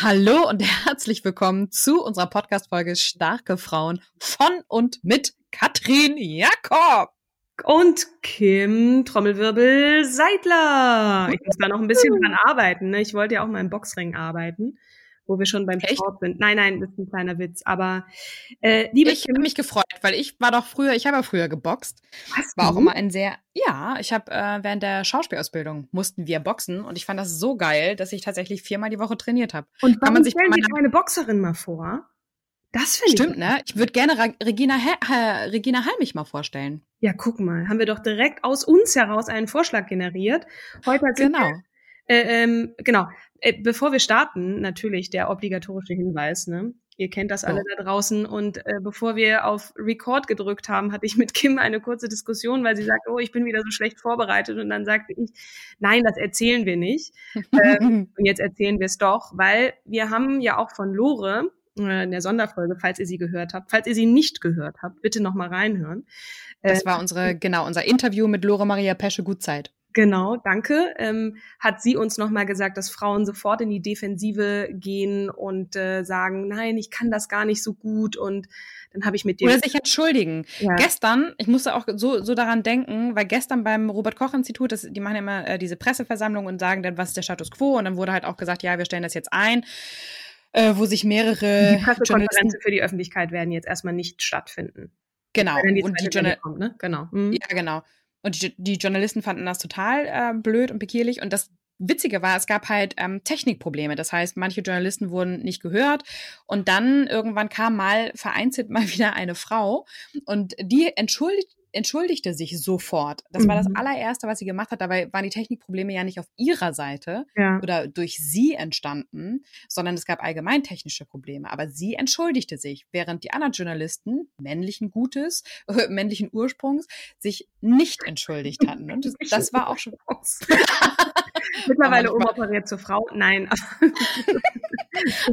Hallo und herzlich willkommen zu unserer Podcast-Folge Starke Frauen von und mit Katrin Jakob. Und Kim Trommelwirbel Seidler. Ich muss da noch ein bisschen dran arbeiten. Ne? Ich wollte ja auch mal im Boxring arbeiten, wo wir schon beim Echt? Sport sind. Nein, nein, das ist ein kleiner Witz. Aber äh, liebe Ich habe mich gefreut, weil ich war doch früher, ich habe ja früher geboxt. was, War auch du? immer ein sehr, ja, ich habe äh, während der Schauspielausbildung mussten wir boxen und ich fand das so geil, dass ich tatsächlich viermal die Woche trainiert habe. Und kann man sich stellen Sie meiner- eine Boxerin mal vor? Das finde ich. Stimmt, ne? Ich würde gerne Ra Regina, äh, Regina Halmich mal vorstellen. Ja, guck mal, haben wir doch direkt aus uns heraus einen Vorschlag generiert. Heute hat Genau. Äh, ähm, genau. Äh, bevor wir starten, natürlich der obligatorische Hinweis, ne? Ihr kennt das alle Oh. da draußen. Und äh, bevor wir auf Record gedrückt haben, hatte ich mit Kim eine kurze Diskussion, weil sie sagt, oh, ich bin wieder so schlecht vorbereitet. Und dann sagte ich, nein, das erzählen wir nicht. Ähm, und jetzt erzählen wir es doch, weil wir haben ja auch von Lore äh, in der Sonderfolge, falls ihr sie gehört habt, falls ihr sie nicht gehört habt, bitte noch mal reinhören. Das Äh, war unsere, genau, unser Interview mit Lore Maria Pesche Gutzeit. Genau, danke. Ähm, hat sie uns nochmal gesagt, dass Frauen sofort in die Defensive gehen und äh, sagen, nein, ich kann das gar nicht so gut. Und dann habe ich mit dir. Oder sich entschuldigen. ja, Gestern, ich musste auch so, so daran denken, weil gestern beim Robert-Koch-Institut, die machen ja immer äh, diese Presseversammlung und sagen dann, was ist der Status quo? Und dann wurde halt auch gesagt, ja, wir stellen das jetzt ein, äh, wo sich mehrere die Pressekonferenzen für die Öffentlichkeit werden jetzt erstmal nicht stattfinden. genau, Wenn die und die Journal kommt, ne? Genau. Mhm. Ja, genau. Und die, die Journalisten fanden das total äh, blöd und bekierlich. Und das Witzige war, es gab halt ähm, Technikprobleme. Das heißt, manche Journalisten wurden nicht gehört. Und dann irgendwann kam mal vereinzelt mal wieder eine Frau und die entschuldigt, entschuldigte sich sofort. Das war das Mhm. allererste, was sie gemacht hat. Dabei waren die Technikprobleme ja nicht auf ihrer Seite Ja. oder durch sie entstanden, sondern es gab allgemein technische Probleme. Aber sie entschuldigte sich, während die anderen Journalisten männlichen Gutes, äh, männlichen Ursprungs, sich nicht entschuldigt hatten. Und das, das war auch schon. Mittlerweile umoperiert zur Frau. Nein.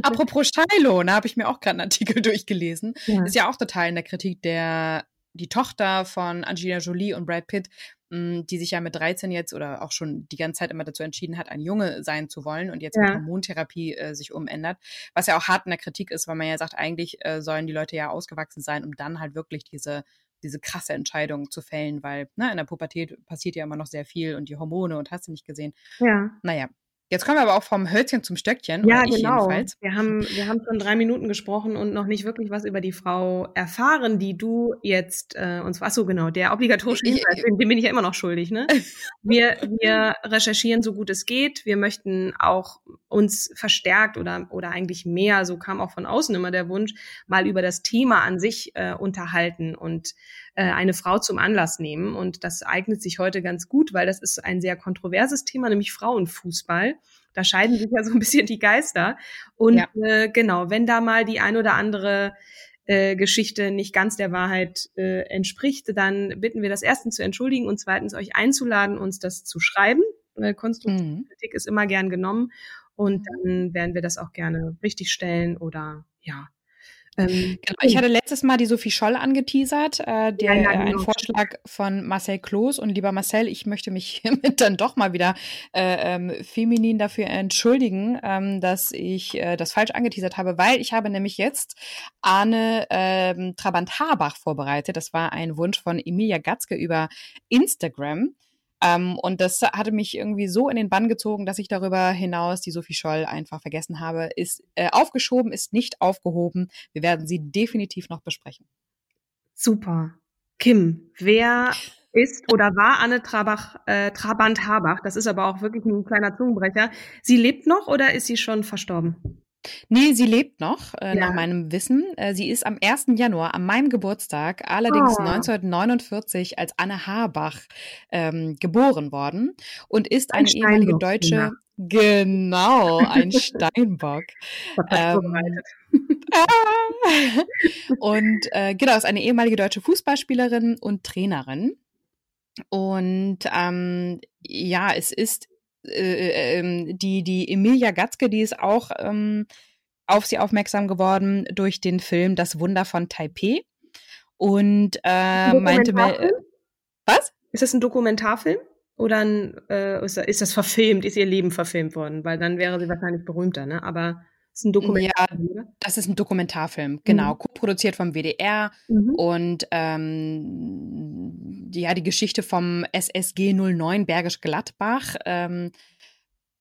Apropos Shiloh, da habe ich mir auch gerade einen Artikel durchgelesen. Ja. Ist ja auch total in der Kritik der die Tochter von Angelina Jolie und Brad Pitt, mh, die sich ja mit 13 jetzt oder auch schon die ganze Zeit immer dazu entschieden hat, ein Junge sein zu wollen und jetzt mit Ja. Hormontherapie äh, sich umändert. Was ja auch hart in der Kritik ist, weil man ja sagt, eigentlich äh, sollen die Leute ja ausgewachsen sein, um dann halt wirklich diese diese krasse Entscheidung zu fällen, weil ne, in der Pubertät passiert ja immer noch sehr viel und die Hormone und hast du nicht gesehen. ja. Naja, jetzt kommen wir aber auch vom Hölzchen zum Stöckchen. Ja, genau. jedenfalls. Wir haben, wir haben schon drei Minuten gesprochen und noch nicht wirklich was über die Frau erfahren, die du jetzt äh, uns. Ach so, genau, der obligatorische Hinweis, den, den bin ich ja immer noch schuldig, ne? Wir, wir recherchieren so gut es geht. Wir möchten auch uns verstärkt oder oder eigentlich mehr, so kam auch von außen immer der Wunsch, mal über das Thema an sich äh, unterhalten und äh, eine Frau zum Anlass nehmen. Und das eignet sich heute ganz gut, weil das ist ein sehr kontroverses Thema, nämlich Frauenfußball. Da scheiden sich ja so ein bisschen die Geister. Und Ja. äh, genau, wenn da mal die ein oder andere äh, Geschichte nicht ganz der Wahrheit äh, entspricht, dann bitten wir das erstens zu entschuldigen und zweitens euch einzuladen, uns das zu schreiben. Äh, konstruktive Mhm. Kritik ist immer gern genommen und dann werden wir das auch gerne richtig stellen oder ja Ähm, genau. Ich hatte letztes Mal die Sophie Scholl angeteasert, äh, der ja, ja, genau. ein Vorschlag von Marcel Kloß. Und lieber Marcel, ich möchte mich hiermit dann doch mal wieder äh, ähm, feminin dafür entschuldigen, ähm, dass ich äh, das falsch angeteasert habe, weil ich habe nämlich jetzt Arne ähm, Trabant-Habach vorbereitet. Das war ein Wunsch von Emilia Gatzke über Instagram. Ähm, und das hatte mich irgendwie so in den Bann gezogen, dass ich darüber hinaus die Sophie Scholl einfach vergessen habe. Ist äh, aufgeschoben, ist nicht aufgehoben. Wir werden sie definitiv noch besprechen. Super. Kim, wer ist oder war Anne Trabach, äh, Trabant-Habach? Das ist aber auch wirklich ein kleiner Zungenbrecher. Sie lebt noch oder ist sie schon verstorben? Nee, sie lebt noch, äh, ja. nach meinem Wissen. Äh, sie ist am 1. Januar, an meinem Geburtstag, allerdings oh. 1949 als Anne Habach ähm, geboren worden und ist ein eine ehemalige deutsche, ja. genau, ein Steinbock. ähm, und äh, genau, ist eine ehemalige deutsche Fußballspielerin und Trainerin. Und ähm, ja, es ist äh, ähm, die, die Emilia Gatzke, die ist auch ähm, auf sie aufmerksam geworden durch den Film Das Wunder von Taipei. Und äh, meinte mir. Äh, was? Ist das ein Dokumentarfilm? Oder ein, äh, ist das verfilmt? Ist ihr Leben verfilmt worden? Weil dann wäre sie wahrscheinlich berühmter, ne? Aber ist ein Dokumentarfilm, ja, das ist ein Dokumentarfilm, genau, mhm. co-produziert vom WDR mhm. und ähm, ja, die Geschichte vom SSG 09 Bergisch Gladbach ähm,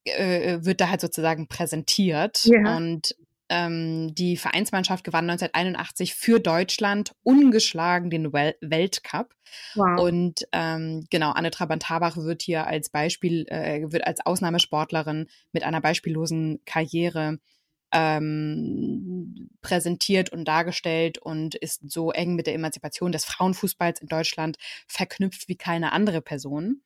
äh, wird da halt sozusagen präsentiert ja. und ähm, die Vereinsmannschaft gewann 1981 für Deutschland ungeschlagen den Wel Weltcup. Wow. Und ähm, genau, Anne Trabant-Habach wird hier als Beispiel, äh, wird als Ausnahmesportlerin mit einer beispiellosen Karriere ähm, präsentiert und dargestellt und ist so eng mit der Emanzipation des Frauenfußballs in Deutschland verknüpft wie keine andere Person.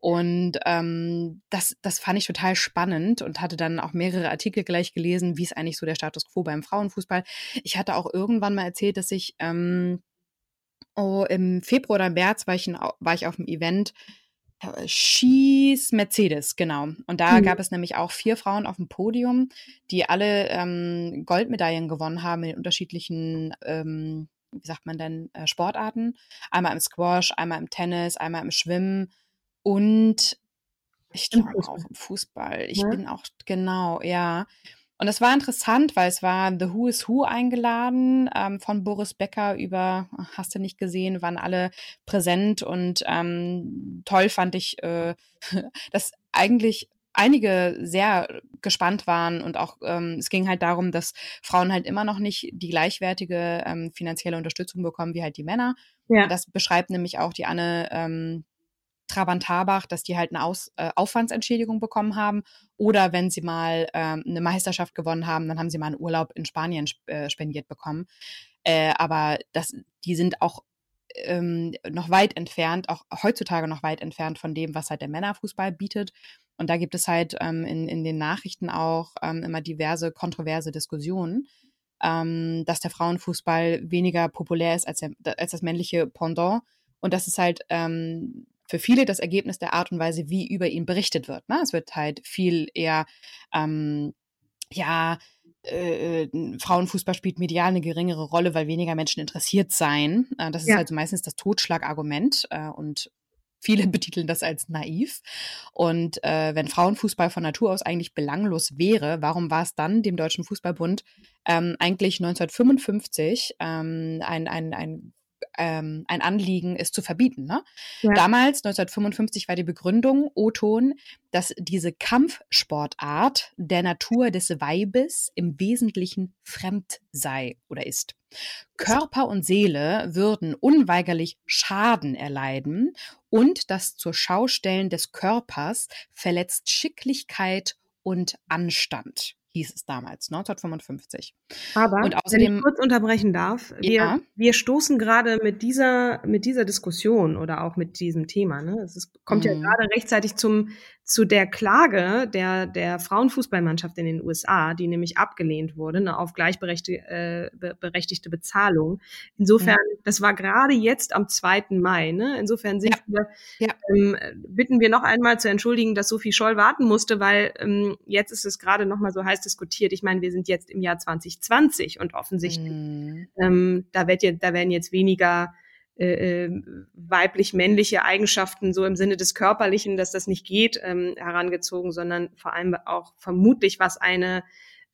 Und ähm, das, das fand ich total spannend und hatte dann auch mehrere Artikel gleich gelesen, wie ist eigentlich so der Status quo beim Frauenfußball. Ich hatte auch irgendwann mal erzählt, dass ich ähm, oh, im Februar oder März war ich, in, war ich auf einem Event Schieß Mercedes, genau. Und da mhm. gab es nämlich auch vier Frauen auf dem Podium, die alle ähm, Goldmedaillen gewonnen haben in unterschiedlichen, ähm, wie sagt man denn, äh, Sportarten. Einmal im Squash, einmal im Tennis, einmal im Schwimmen und ich glaube auch im Fußball. Ich ja. bin auch, genau, ja. Und es war interessant, weil es war The Who is Who eingeladen, ähm, von Boris Becker über, hast du nicht gesehen, waren alle präsent und ähm, toll fand ich, äh, dass eigentlich einige sehr gespannt waren und auch ähm, es ging halt darum, dass Frauen halt immer noch nicht die gleichwertige ähm, finanzielle Unterstützung bekommen wie halt die Männer. Ja. Das beschreibt nämlich auch die Anne ähm, Trabant-Habach, dass die halt eine Aus, äh, Aufwandsentschädigung bekommen haben. Oder wenn sie mal ähm, eine Meisterschaft gewonnen haben, dann haben sie mal einen Urlaub in Spanien äh, spendiert bekommen. Äh, aber das, die sind auch ähm, noch weit entfernt, auch heutzutage noch weit entfernt von dem, was halt der Männerfußball bietet. Und da gibt es halt ähm, in, in den Nachrichten auch ähm, immer diverse kontroverse Diskussionen, ähm, dass der Frauenfußball weniger populär ist als, der, als das männliche Pendant. Und das ist halt ähm, für viele das Ergebnis der Art und Weise, wie über ihn berichtet wird. Ne? Es wird halt viel eher, ähm, ja, äh, Frauenfußball spielt medial eine geringere Rolle, weil weniger Menschen interessiert seien. Äh, das ist ja. halt so meistens das Totschlagargument äh, und Viele betiteln das als naiv. Und äh, wenn Frauenfußball von Natur aus eigentlich belanglos wäre, warum war es dann dem Deutschen Fußballbund ähm, eigentlich 1955 ähm, ein, ein, ein ähm, ein Anliegen ist zu verbieten. Ne? Ja. Damals, 1955, war die Begründung O-Ton, dass diese Kampfsportart der Natur des Weibes im Wesentlichen fremd sei oder ist. Körper und Seele würden unweigerlich Schaden erleiden und das zur Schaustellen des Körpers verletzt Schicklichkeit und Anstand hieß es damals, 1955. Aber und außerdem, wenn ich kurz unterbrechen darf, wir, ja. wir stoßen gerade mit dieser, mit dieser Diskussion oder auch mit diesem Thema, ne? Es ist, kommt mhm. ja gerade rechtzeitig zum, zu der Klage der, der Frauenfußballmannschaft in den USA, die nämlich abgelehnt wurde, ne, auf gleichberechtigte äh, berechtigte Bezahlung. Insofern, ja. das war gerade jetzt am 2. Mai, ne? Insofern sind ja. wir, ähm, bitten wir noch einmal zu entschuldigen, dass Sophie Scholl warten musste, weil ähm, jetzt ist es gerade noch mal so heiß kontrovers diskutiert. Ich meine, wir sind jetzt im Jahr 2020 und offensichtlich, mm. ähm, da, wird jetzt, da werden jetzt weniger äh, äh, weiblich-männliche Eigenschaften so im Sinne des Körperlichen, dass das nicht geht, ähm, herangezogen, sondern vor allem auch vermutlich, was eine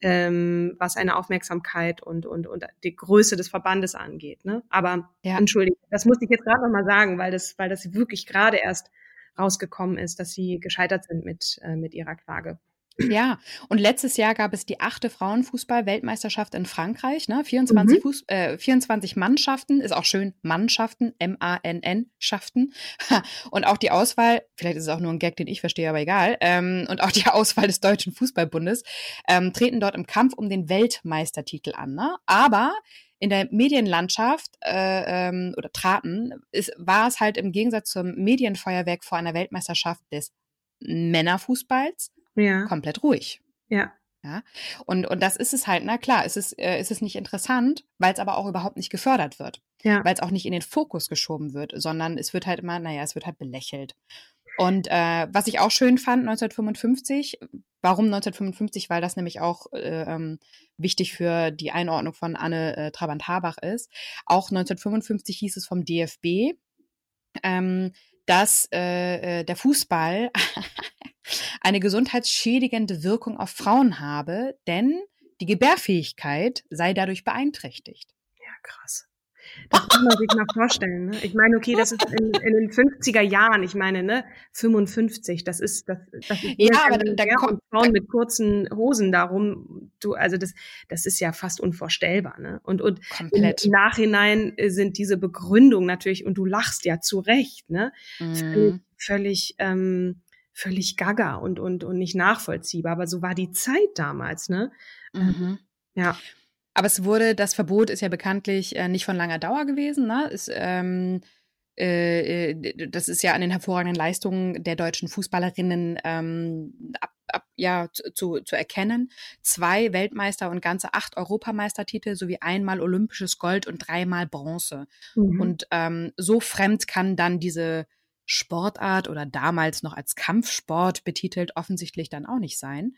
ähm, was eine Aufmerksamkeit und, und, und die Größe des Verbandes angeht. Ne? Aber ja. entschuldige, das musste ich jetzt gerade noch mal sagen, weil das, weil das wirklich gerade erst rausgekommen ist, dass sie gescheitert sind mit, äh, mit ihrer Klage. Ja, und letztes Jahr gab es die achte Frauenfußball-Weltmeisterschaft in Frankreich. Ne? 24, mhm. Fuß, äh, 24 Mannschaften, ist auch schön Mannschaften, M-A-N-N-Schaften. Und auch die Auswahl, vielleicht ist es auch nur ein Gag, den ich verstehe, aber egal, ähm, und auch die Auswahl des Deutschen Fußballbundes ähm, treten dort im Kampf um den Weltmeistertitel an. Ne? Aber in der Medienlandschaft äh, ähm, oder traten, ist, war es halt im Gegensatz zum Medienfeuerwerk vor einer Weltmeisterschaft des Männerfußballs ja. komplett ruhig. Ja. Ja, und, und das ist es halt, na klar, es ist, äh, es ist nicht interessant, weil es aber auch überhaupt nicht gefördert wird. Ja. Weil es auch nicht in den Fokus geschoben wird, sondern es wird halt immer, naja, es wird halt belächelt. Und äh, was ich auch schön fand, 1955, warum 1955? Weil das nämlich auch äh, ähm, wichtig für die Einordnung von Anne äh, Trabant-Habach ist. Auch 1955 hieß es vom DFB, ähm, dass äh, äh der Fußball eine gesundheitsschädigende Wirkung auf Frauen habe, denn die Gebärfähigkeit sei dadurch beeinträchtigt. Ja, krass. Das muss man sich mal vorstellen. Ne? Ich meine, okay, das ist in, in, den 50er Jahren, ich meine, ne, 55, das ist, das, das ist ja, aber da, da kommt Frauen mit kurzen Hosen darum, du, also das, das ist ja fast unvorstellbar, ne? Und, und Komplett. im Nachhinein sind diese Begründungen natürlich, und du lachst ja zu Recht, ne? Mm. Völlig, völlig ähm, völlig gaga und, und, und nicht nachvollziehbar. Aber so war die Zeit damals, ne? Mhm. Ja. Aber es wurde, das Verbot ist ja bekanntlich äh, nicht von langer Dauer gewesen, ne? Ist, ähm, äh, äh das ist ja an den hervorragenden Leistungen der deutschen Fußballerinnen ähm, ab, ab, ja, zu, zu erkennen. Zwei Weltmeister und ganze acht Europameistertitel sowie einmal olympisches Gold und dreimal Bronze. Mhm. Und ähm, so fremd kann dann diese Sportart oder damals noch als Kampfsport betitelt offensichtlich dann auch nicht sein.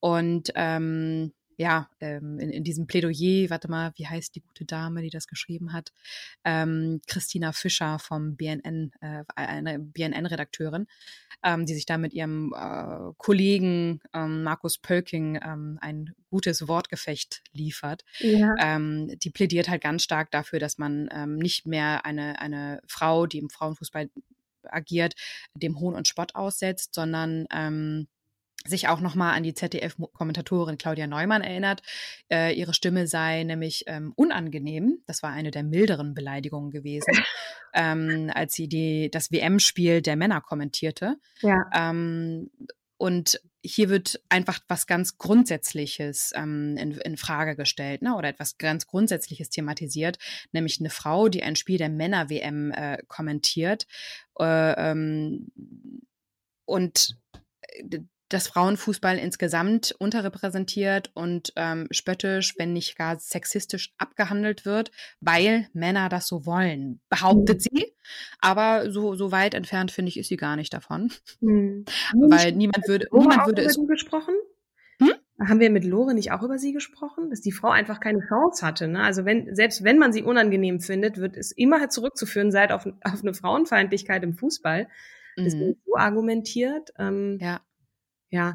Und ähm, ja, ähm, in, in diesem Plädoyer, warte mal, wie heißt die gute Dame, die das geschrieben hat? Ähm, Christina Fischer vom BNN, äh, eine BNN-Redakteurin, ähm, die sich da mit ihrem äh, Kollegen ähm, Markus Pölking ähm, ein gutes Wortgefecht liefert. Ja. Ähm, die plädiert halt ganz stark dafür, dass man nicht mehr eine, eine Frau, die im Frauenfußball agiert, dem Hohn und Spott aussetzt, sondern ähm, sich auch nochmal an die ZDF-Kommentatorin Claudia Neumann erinnert. Äh, ihre Stimme sei nämlich ähm, unangenehm. Das war eine der milderen Beleidigungen gewesen, ähm, als sie die, das WM-Spiel der Männer kommentierte. Ja. Ähm, und hier wird einfach was ganz Grundsätzliches ähm, in, in Frage gestellt, ne? oder etwas ganz Grundsätzliches thematisiert, nämlich eine Frau, die ein Spiel der Männer-WM äh, kommentiert. Äh, ähm, und äh, dass Frauenfußball insgesamt unterrepräsentiert und ähm, spöttisch, wenn nicht gar sexistisch abgehandelt wird, weil Männer das so wollen, behauptet mhm. sie. Aber so, so weit entfernt, finde ich, ist sie gar nicht davon. Mhm. Weil niemand würde, niemand würde es. Gesprochen? Hm? Haben wir mit Lore nicht auch über sie gesprochen, dass die Frau einfach keine Chance hatte? Ne? Also wenn, selbst wenn man sie unangenehm findet, wird es immer zurückzuführen sein auf, auf eine Frauenfeindlichkeit im Fußball. Das mhm. wird so argumentiert. Ähm, ja. Ja.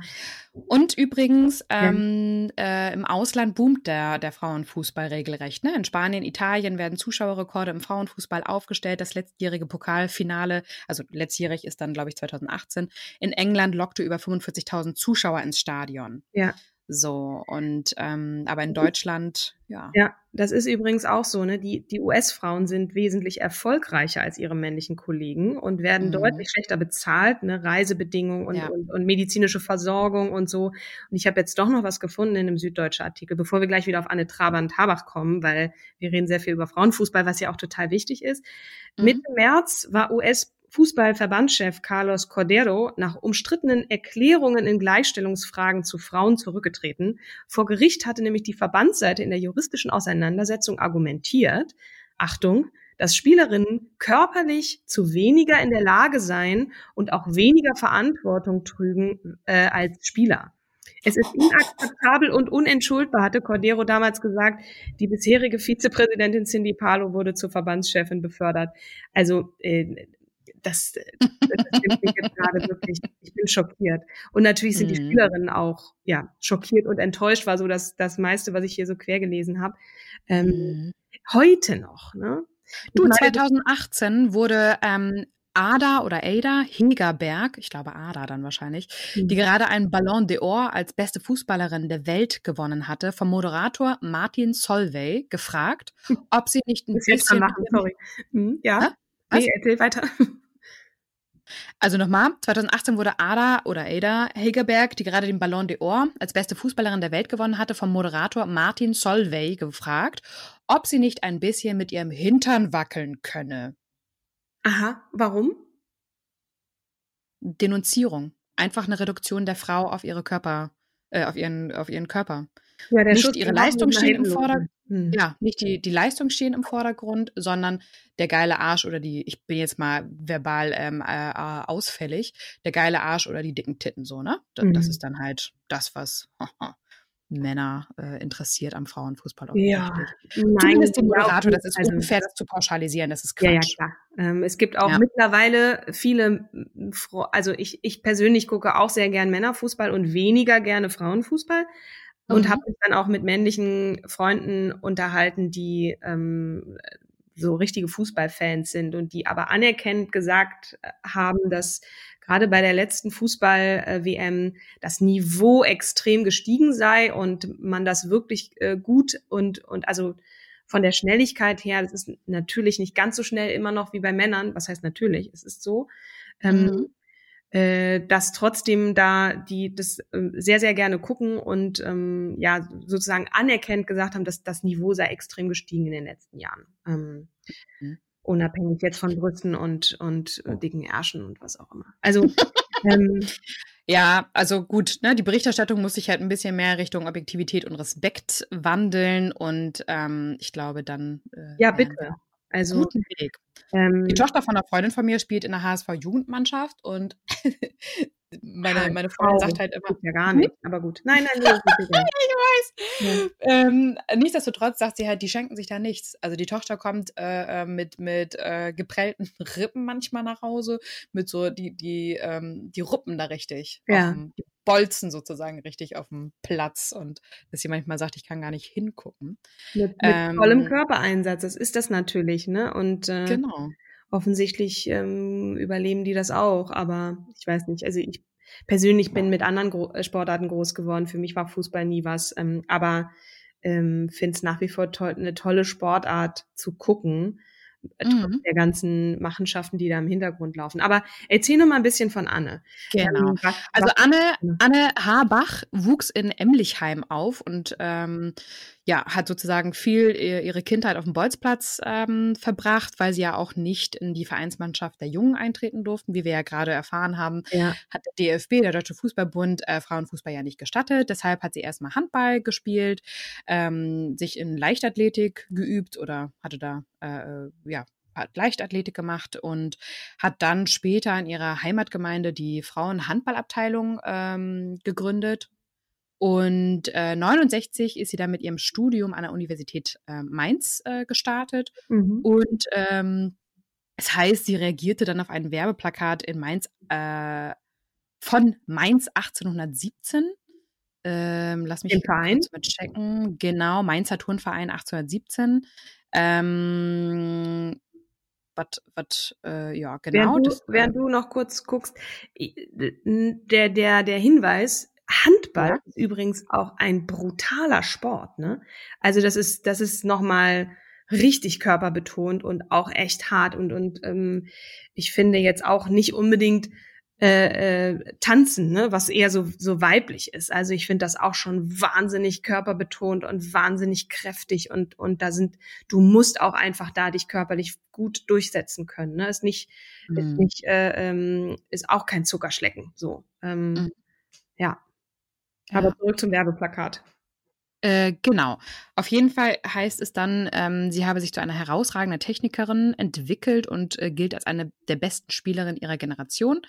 Und übrigens, ähm, ja. äh, im Ausland boomt der, der Frauenfußball regelrecht. Ne? In Spanien, Italien werden Zuschauerrekorde im Frauenfußball aufgestellt. Das letztjährige Pokalfinale, also letztjährig ist dann, glaube ich, 2018, in England lockte über 45.000 Zuschauer ins Stadion. Ja. So, und ähm, aber in Deutschland, ja. Ja, das ist übrigens auch so, ne? Die, die US-Frauen sind wesentlich erfolgreicher als ihre männlichen Kollegen und werden mhm. deutlich schlechter bezahlt, ne? Reisebedingungen und, ja. und, und, medizinische Versorgung und so. Und ich habe jetzt doch noch was gefunden in einem süddeutschen Artikel, bevor wir gleich wieder auf Anne Trabant-Habach kommen, weil wir reden sehr viel über Frauenfußball, was ja auch total wichtig ist. Mhm. Mitte März war US Fußballverbandschef Carlos Cordero nach umstrittenen Erklärungen in Gleichstellungsfragen zu Frauen zurückgetreten. Vor Gericht hatte nämlich die Verbandsseite in der juristischen Auseinandersetzung argumentiert, Achtung, dass Spielerinnen körperlich zu weniger in der Lage seien und auch weniger Verantwortung trügen äh, als Spieler. Es ist inakzeptabel und unentschuldbar, hatte Cordero damals gesagt. Die bisherige Vizepräsidentin Cindy Palo wurde zur Verbandschefin befördert. Also äh, das, das jetzt gerade wirklich. Ich bin schockiert. Und natürlich sind mhm. die Schülerinnen auch ja schockiert und enttäuscht. War so das das meiste, was ich hier so quer gelesen habe. Ähm, mhm. Heute noch. Ne? Du, 2018 wurde ähm, Ada oder Ada Hegerberg, ich glaube Ada dann wahrscheinlich, mhm. die gerade einen Ballon d'Or als beste Fußballerin der Welt gewonnen hatte, vom Moderator Martin Solvay gefragt, ob sie nicht ein bisschen machen, sorry. Mhm, ja. Nee, erzähl weiter. Also nochmal, 2018 wurde Ada oder Ada Hegerberg, die gerade den Ballon d'Or als beste Fußballerin der Welt gewonnen hatte, vom Moderator Martin Solvay gefragt, ob sie nicht ein bisschen mit ihrem Hintern wackeln könne. Aha, warum? Denunzierung. Einfach eine Reduktion der Frau auf ihre Körper, äh, auf ihren, auf ihren Körper. Ja, nicht Schutz ihre Leistung steht im Vordergrund. Hm. Ja, nicht die, die Leistung stehen im Vordergrund, sondern der geile Arsch oder die, ich bin jetzt mal verbal ähm, äh, ausfällig, der geile Arsch oder die dicken Titten, so, ne? Das, mhm. das ist dann halt das, was Männer äh, interessiert am Frauenfußball. Ja, nein, Zumindest den Moderator, das ist also, unfair, das zu pauschalisieren, das ist Quatsch. Ja, ja klar. Ähm, es gibt auch ja. mittlerweile viele, also ich, ich persönlich gucke auch sehr gern Männerfußball und weniger gerne Frauenfußball und mhm. habe mich dann auch mit männlichen Freunden unterhalten, die ähm, so richtige Fußballfans sind und die aber anerkennend gesagt äh, haben, dass gerade bei der letzten Fußball-WM das Niveau extrem gestiegen sei und man das wirklich äh, gut und, und also von der Schnelligkeit her, das ist natürlich nicht ganz so schnell immer noch wie bei Männern. Was heißt natürlich? Es ist so. Ähm, mhm. äh, dass trotzdem da die das äh, sehr, sehr gerne gucken und ähm, ja sozusagen anerkennt gesagt haben, dass das Niveau sei extrem gestiegen in den letzten Jahren. Ähm, mhm unabhängig jetzt von Brüsten und, und äh, dicken Ärschen und was auch immer. Also ähm, ja, also gut, ne, die Berichterstattung muss sich halt ein bisschen mehr Richtung Objektivität und Respekt wandeln und ähm, ich glaube dann. Äh, ja, bitte. Also guten Weg. Ähm, die Tochter von einer Freundin von mir spielt in der HSV-Jugendmannschaft und meine, meine Freundin sagt halt immer. Ja, gar nicht, aber gut. Nein, nein, nein. ich weiß. Ja. Ähm, nichtsdestotrotz sagt sie halt, die schenken sich da nichts. Also die Tochter kommt äh, äh mit, mit äh, geprellten Rippen manchmal nach Hause, mit so, die, die, ähm, die ruppen da richtig. Ja. Dem, die bolzen sozusagen richtig auf dem Platz und dass sie manchmal sagt, ich kann gar nicht hingucken. Mit, mit ähm, vollem Körpereinsatz, das ist das natürlich, ne? Und äh, genau offensichtlich ähm, überleben die das auch, aber ich weiß nicht. Also ich persönlich bin mit anderen Gro äh, Sportarten groß geworden. Für mich war Fußball nie was, ähm, aber ähm, finde es nach wie vor to eine tolle Sportart zu gucken, äh, trotz mhm. der ganzen Machenschaften, die da im Hintergrund laufen. Aber erzähl noch mal ein bisschen von Anne. Genau. Ähm, was, also Anne, Anne Habach wuchs in Emlichheim auf und ähm, ja, hat sozusagen viel ihre Kindheit auf dem Bolzplatz ähm, verbracht, weil sie ja auch nicht in die Vereinsmannschaft der Jungen eintreten durften, wie wir ja gerade erfahren haben, ja. hat der DFB, der Deutsche Fußballbund, äh, Frauenfußball ja nicht gestattet. Deshalb hat sie erstmal Handball gespielt, ähm, sich in Leichtathletik geübt oder hatte da äh, ja hat Leichtathletik gemacht und hat dann später in ihrer Heimatgemeinde die Frauenhandballabteilung ähm, gegründet und äh, 69 ist sie dann mit ihrem Studium an der Universität äh, Mainz äh, gestartet. Mhm. Und ähm, es heißt, sie reagierte dann auf ein Werbeplakat in Mainz äh, von Mainz 1817. Ähm, lass mich Den Verein? mal checken. Genau, Mainzer Turnverein 1817. Ähm, was, äh, ja, genau. Während, du, das, während du noch kurz guckst, der, der, der Hinweis, Handball ja. ist übrigens auch ein brutaler Sport, ne? Also das ist, das ist nochmal richtig körperbetont und auch echt hart und, und ähm, ich finde jetzt auch nicht unbedingt äh, äh, tanzen, ne, was eher so, so weiblich ist. Also ich finde das auch schon wahnsinnig körperbetont und wahnsinnig kräftig und, und da sind, du musst auch einfach da dich körperlich gut durchsetzen können. Ne? Ist nicht, mhm. ist nicht, äh, ähm, ist auch kein Zuckerschlecken. So. Ähm, mhm. Ja. Aber zurück zum Werbeplakat. Äh, genau. Auf jeden Fall heißt es dann, ähm, sie habe sich zu einer herausragenden Technikerin entwickelt und äh, gilt als eine der besten Spielerinnen ihrer Generation.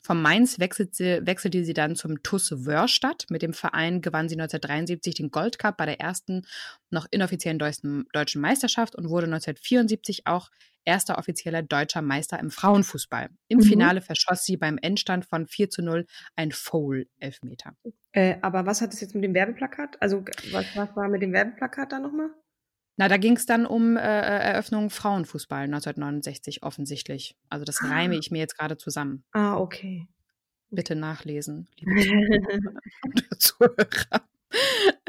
Vom Mainz wechselte, wechselte sie dann zum TuS Wörstadt. Mit dem Verein gewann sie 1973 den Goldcup bei der ersten noch inoffiziellen deutschen, deutschen Meisterschaft und wurde 1974 auch erster offizieller deutscher Meister im Frauenfußball. Im mhm. Finale verschoss sie beim Endstand von 4 zu 0 ein Foul-Elfmeter. Äh, aber was hat es jetzt mit dem Werbeplakat? Also, was, was war mit dem Werbeplakat da nochmal? Na, da ging es dann um äh, Eröffnung Frauenfußball 1969 offensichtlich. Also das ah. reime ich mir jetzt gerade zusammen. Ah, okay. Bitte nachlesen, liebe Zuhörer.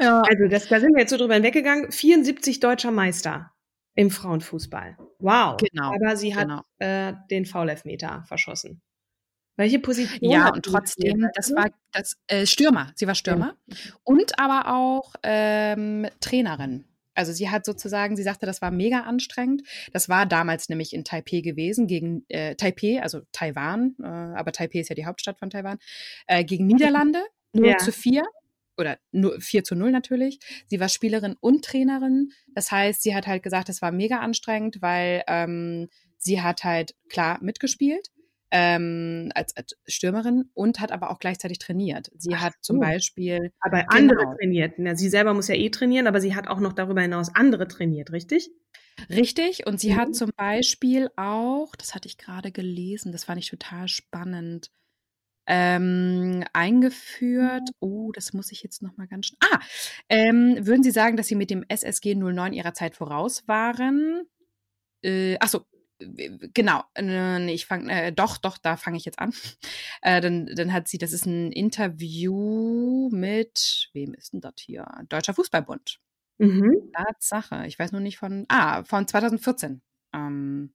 ja. Also das, da sind wir jetzt so drüber hinweggegangen. 74 deutscher Meister im Frauenfußball. Wow. Genau. Aber sie hat genau. äh, den Foul-Elfmeter verschossen. Welche Position? Ja, und trotzdem, das war das äh, Stürmer. Sie war Stürmer ja. und aber auch ähm, Trainerin. Also sie hat sozusagen, sie sagte, das war mega anstrengend. Das war damals nämlich in Taipei gewesen, gegen äh, Taipei, also Taiwan, äh, aber Taipei ist ja die Hauptstadt von Taiwan, äh, gegen Niederlande, nur ja. zu vier oder nur 4 zu 0 natürlich. Sie war Spielerin und Trainerin. Das heißt, sie hat halt gesagt, es war mega anstrengend, weil ähm, sie hat halt klar mitgespielt ähm, als, als Stürmerin und hat aber auch gleichzeitig trainiert. Sie Ach hat zum Beispiel. Aber andere genau. trainiert. Ja, sie selber muss ja eh trainieren, aber sie hat auch noch darüber hinaus andere trainiert, richtig? Richtig. Und sie mhm. hat zum Beispiel auch, das hatte ich gerade gelesen, das fand ich total spannend ähm, eingeführt. Oh, das muss ich jetzt noch mal ganz schnell. Ah, ähm, würden Sie sagen, dass Sie mit dem SSG 09 Ihrer Zeit voraus waren? Äh, ach so, genau. Äh, ich fange, äh, doch, doch, da fange ich jetzt an. Äh, dann, dann hat sie, das ist ein Interview mit, wem ist denn das hier? Deutscher Fußballbund. Mhm. Tatsache. Ich weiß nur nicht von, ah, von 2014. Ähm,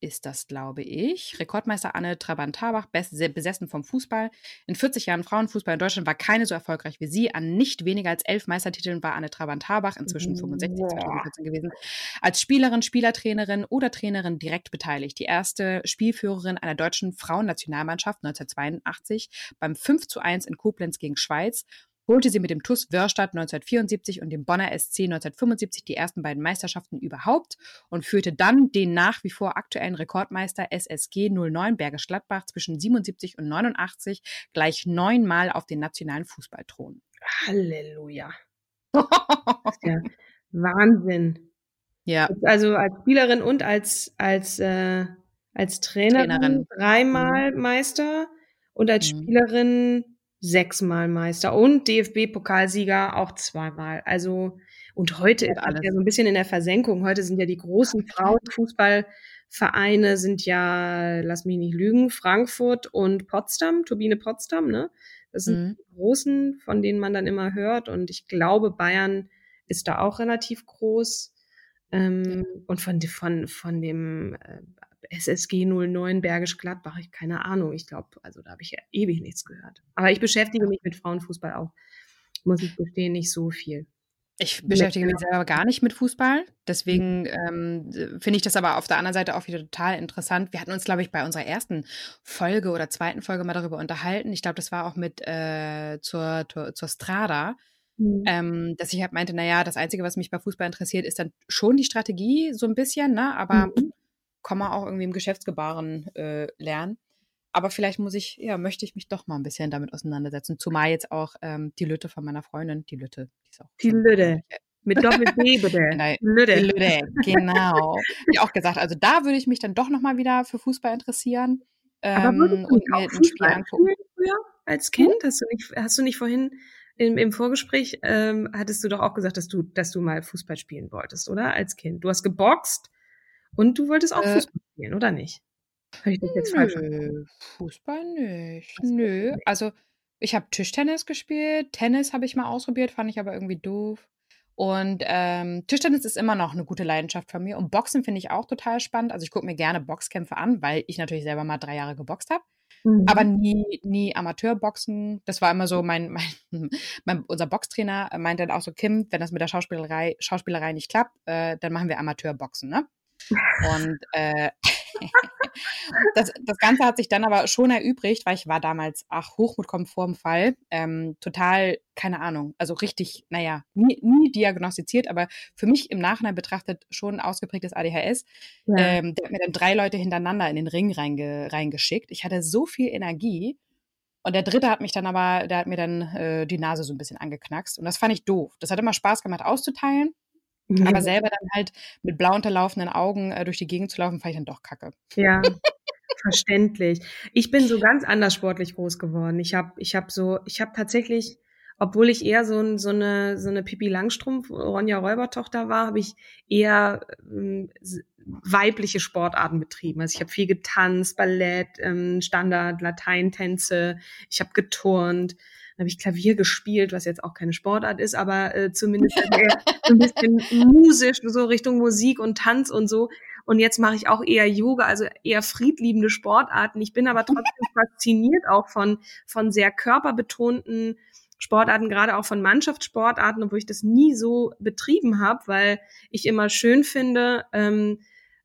ist das, glaube ich. Rekordmeister Anne Trabant-Tabach, besessen vom Fußball. In 40 Jahren Frauenfußball in Deutschland war keine so erfolgreich wie sie. An nicht weniger als elf Meistertiteln war Anne Trabant-Tabach, inzwischen 65, Boah. 2014 gewesen, als Spielerin, Spielertrainerin oder Trainerin direkt beteiligt. Die erste Spielführerin einer deutschen Frauennationalmannschaft 1982 beim 5 zu 1 in Koblenz gegen Schweiz holte sie mit dem TuS Wörstadt 1974 und dem Bonner SC 1975 die ersten beiden Meisterschaften überhaupt und führte dann den nach wie vor aktuellen Rekordmeister SSG 09 Bergisch Gladbach zwischen 77 und 89 gleich neunmal auf den nationalen Fußballthron. Halleluja. ja Wahnsinn. Ja. Also als Spielerin und als, als, äh, als Trainerin, Trainerin. dreimal mhm. Meister und als mhm. Spielerin sechsmal Meister und DFB-Pokalsieger auch zweimal. Also, und heute ist alles ja so ein bisschen in der Versenkung. Heute sind ja die großen Frauenfußballvereine sind ja, lass mich nicht lügen, Frankfurt und Potsdam, Turbine Potsdam, ne? Das sind mhm. die großen, von denen man dann immer hört. Und ich glaube, Bayern ist da auch relativ groß. Ähm, und von, von, von dem äh, SSG 09 Bergisch Gladbach, ich keine Ahnung. Ich glaube, also da habe ich ja ewig nichts gehört. Aber ich beschäftige mich mit Frauenfußball auch, muss ich gestehen, nicht so viel. Ich beschäftige mich selber gar nicht mit Fußball. Deswegen ähm, finde ich das aber auf der anderen Seite auch wieder total interessant. Wir hatten uns, glaube ich, bei unserer ersten Folge oder zweiten Folge mal darüber unterhalten. Ich glaube, das war auch mit äh, zur, zur, zur Strada. Mhm. Ähm, dass ich halt meinte, naja, das Einzige, was mich bei Fußball interessiert, ist dann schon die Strategie so ein bisschen, ne? Aber mhm kann man auch irgendwie im Geschäftsgebaren äh, lernen. Aber vielleicht muss ich, ja, möchte ich mich doch mal ein bisschen damit auseinandersetzen. Zumal jetzt auch ähm, die Lütte von meiner Freundin, die Lütte, die ist auch. Die Lütte. Mit Doppel-D, bitte. Lütte. Lütte, genau. Die auch gesagt, also da würde ich mich dann doch nochmal wieder für Fußball interessieren. Ähm, Aber würdest du und mir Spiel angucken. Früher als Kind? Hast du nicht, hast du nicht vorhin im, im Vorgespräch ähm, hattest du doch auch gesagt, dass du, dass du mal Fußball spielen wolltest, oder? Als Kind. Du hast geboxt und du wolltest auch äh, Fußball spielen, oder nicht? Habe ich das jetzt falsch Nö, Fußball nicht. Nö. Also ich habe Tischtennis gespielt, Tennis habe ich mal ausprobiert, fand ich aber irgendwie doof. Und ähm, Tischtennis ist immer noch eine gute Leidenschaft von mir. Und Boxen finde ich auch total spannend. Also ich gucke mir gerne Boxkämpfe an, weil ich natürlich selber mal drei Jahre geboxt habe. Mhm. Aber nie, nie Amateurboxen. Das war immer so mein, mein, mein, unser Boxtrainer meinte dann auch so, Kim, wenn das mit der Schauspielerei, Schauspielerei nicht klappt, äh, dann machen wir Amateurboxen, ne? Und äh, das, das Ganze hat sich dann aber schon erübrigt, weil ich war damals, ach, Hochmut kommt vor dem Fall, ähm, total, keine Ahnung, also richtig, naja, nie, nie diagnostiziert, aber für mich im Nachhinein betrachtet schon ausgeprägtes ADHS. Ja. Ähm, der hat mir dann drei Leute hintereinander in den Ring reinge, reingeschickt. Ich hatte so viel Energie. Und der dritte hat mich dann aber, der hat mir dann äh, die Nase so ein bisschen angeknackst. Und das fand ich doof. Das hat immer Spaß gemacht auszuteilen. Ja. Aber selber dann halt mit blau unterlaufenden Augen äh, durch die Gegend zu laufen, fand ich dann doch kacke. Ja, verständlich. Ich bin so ganz anders sportlich groß geworden. Ich habe ich hab so, ich habe tatsächlich, obwohl ich eher so, so eine so eine Pipi Langstrumpf, Ronja Räubertochter war, habe ich eher ähm, weibliche Sportarten betrieben. Also ich habe viel getanzt, Ballett, ähm, Standard, Lateintänze, ich habe geturnt. Dann habe ich Klavier gespielt, was jetzt auch keine Sportart ist, aber äh, zumindest ein bisschen musisch, so Richtung Musik und Tanz und so. Und jetzt mache ich auch eher Yoga, also eher friedliebende Sportarten. Ich bin aber trotzdem fasziniert auch von, von sehr körperbetonten Sportarten, gerade auch von Mannschaftssportarten, obwohl ich das nie so betrieben habe, weil ich immer schön finde, ähm,